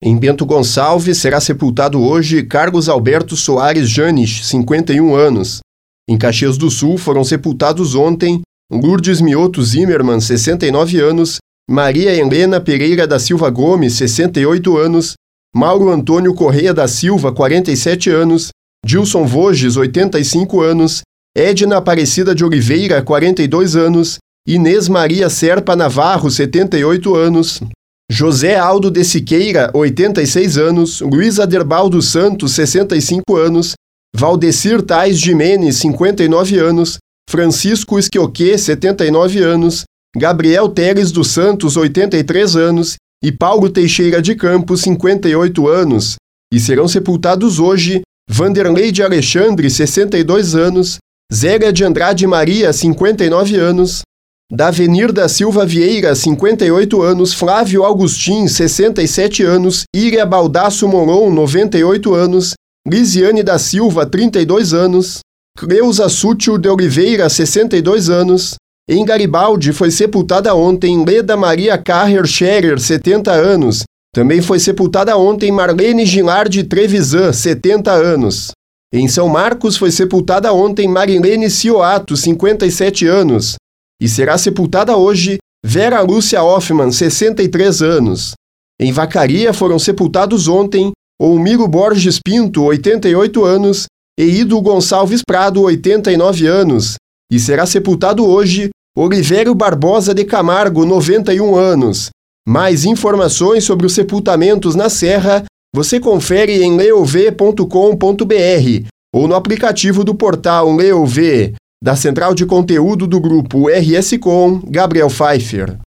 Em Bento Gonçalves será sepultado hoje Carlos Alberto Soares Janes, 51 anos. Em Caxias do Sul foram sepultados ontem Lourdes Mioto Zimmermann, 69 anos, Maria Helena Pereira da Silva Gomes, 68 anos, Mauro Antônio Correia da Silva, 47 anos, Dilson Voges, 85 anos, Edna Aparecida de Oliveira, 42 anos, Inês Maria Serpa Navarro, 78 anos, José Aldo de Siqueira, 86 anos, Luiz Aderbaldo Santos, 65 anos, Valdecir Tais Jimenez, 59 anos, Francisco Esquioque, 79 anos, Gabriel Teres dos Santos, 83 anos. E Paulo Teixeira de Campos, 58 anos. E serão sepultados hoje Vanderlei de Alexandre, 62 anos, Zélia de Andrade Maria, 59 anos, Davenir da Silva Vieira, 58 anos, Flávio Augustin, 67 anos, Iria Baldasso Moron, 98 anos, Lisiane da Silva, 32 anos, Cleusa Sútil de Oliveira, 62 anos, em Garibaldi foi sepultada ontem Leda Maria Carrer Scherer, 70 anos. Também foi sepultada ontem Marlene Gilard Trevisan, 70 anos. Em São Marcos foi sepultada ontem Marilene Cioato, 57 anos e será sepultada hoje Vera Lúcia Hoffmann, 63 anos. Em Vacaria foram sepultados ontem Olmiro Borges Pinto, 88 anos, e Ido Gonçalves Prado, 89 anos, e será sepultado hoje Olivério Barbosa de Camargo, 91 anos. Mais informações sobre os sepultamentos na Serra você confere em leov.com.br ou no aplicativo do portal Leov. Da central de conteúdo do grupo RS Com, Gabriel Pfeiffer.